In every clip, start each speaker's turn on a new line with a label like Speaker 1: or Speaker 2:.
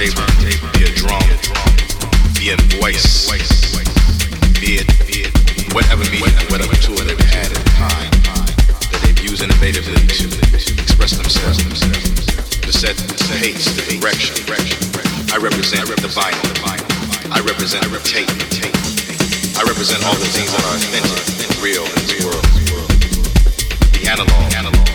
Speaker 1: be a drum, be a voice, be whatever medium, whatever tool they had
Speaker 2: that they've innovatively to express themselves, to
Speaker 3: set the direction. I represent the vinyl. I represent tape. I represent all the things that are authentic and real in this world. The analog. analog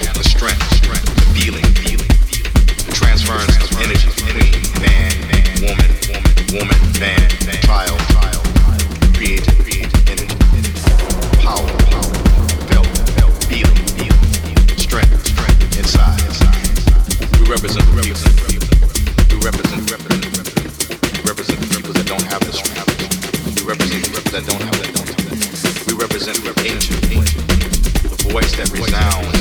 Speaker 3: represent the people. We represent, represent, represent the people that don't have this strength. We represent the people that don't have that. We represent the the voice that resounds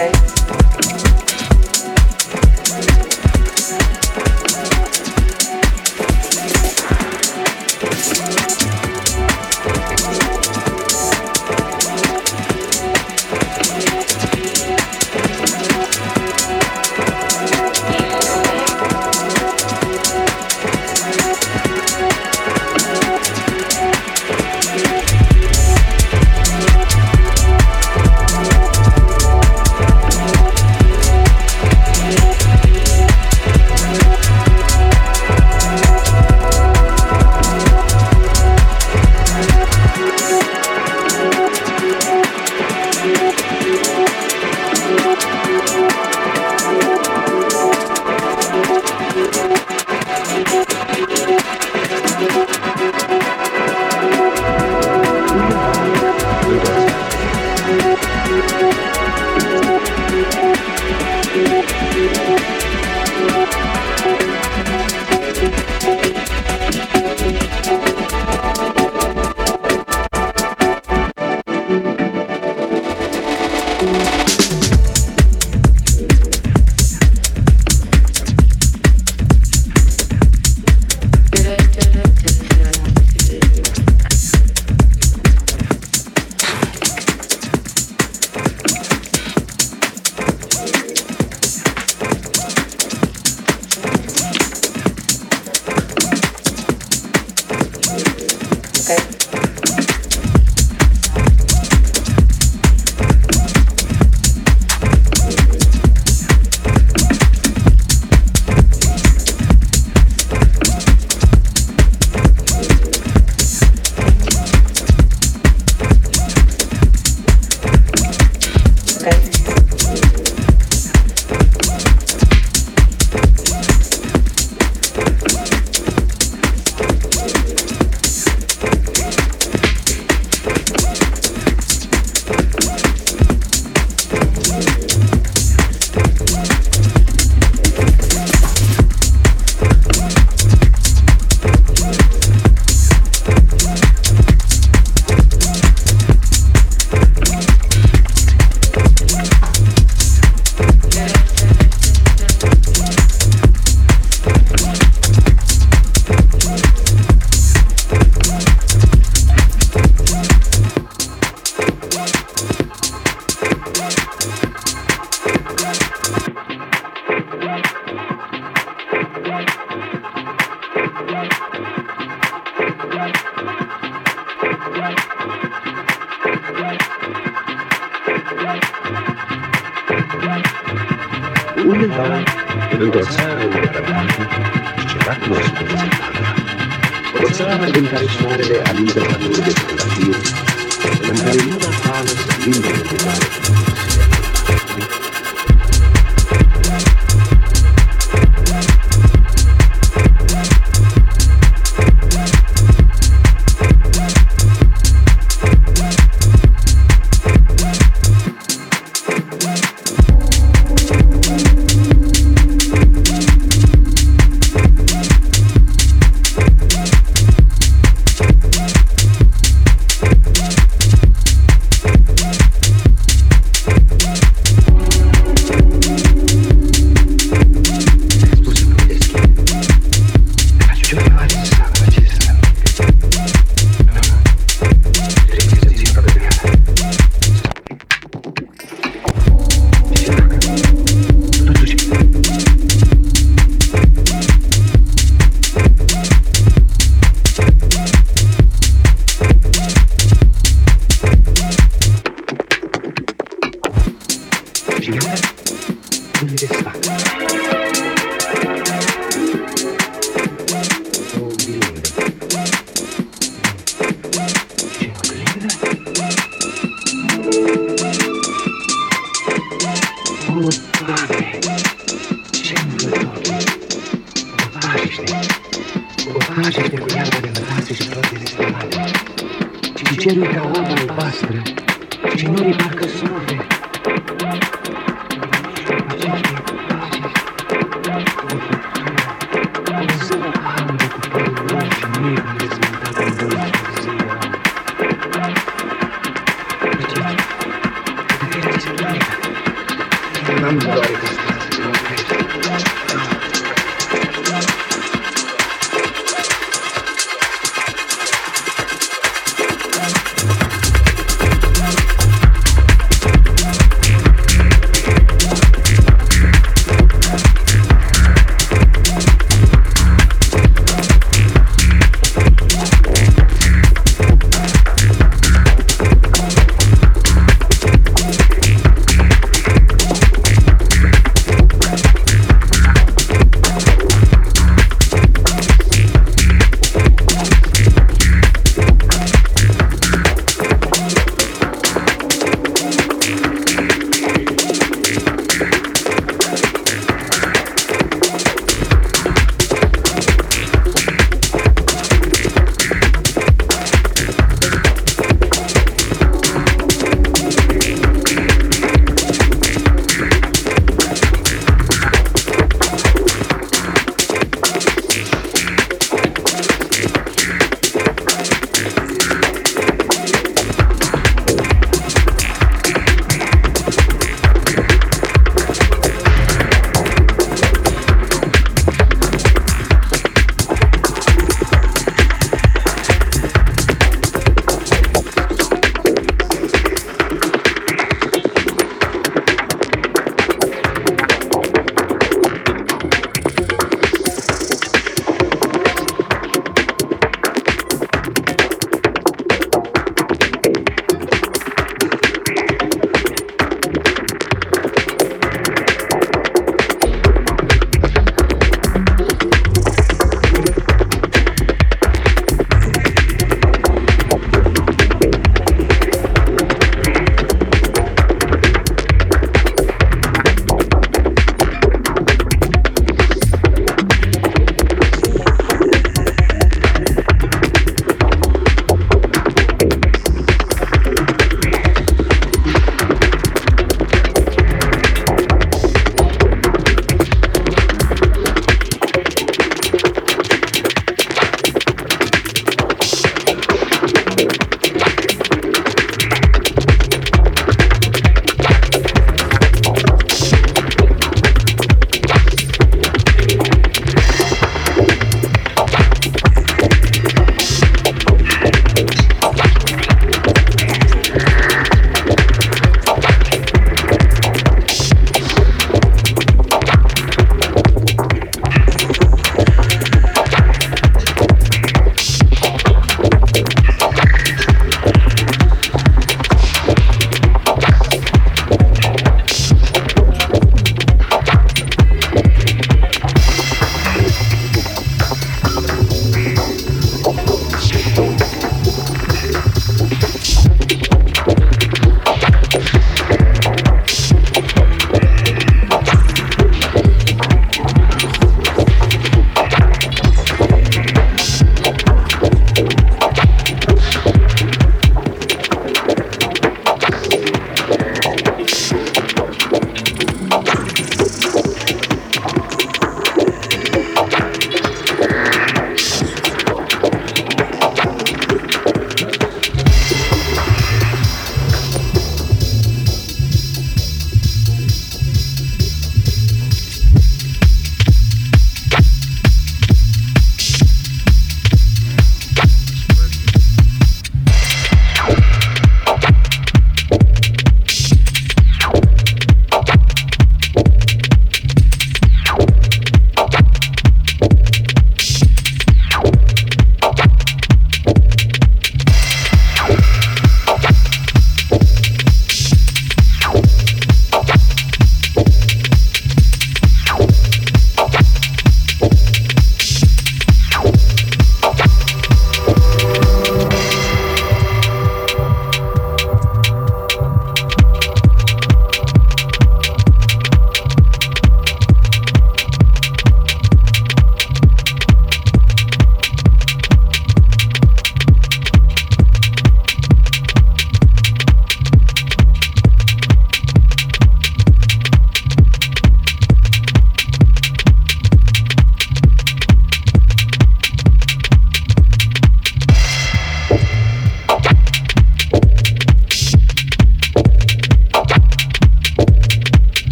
Speaker 4: Sunday.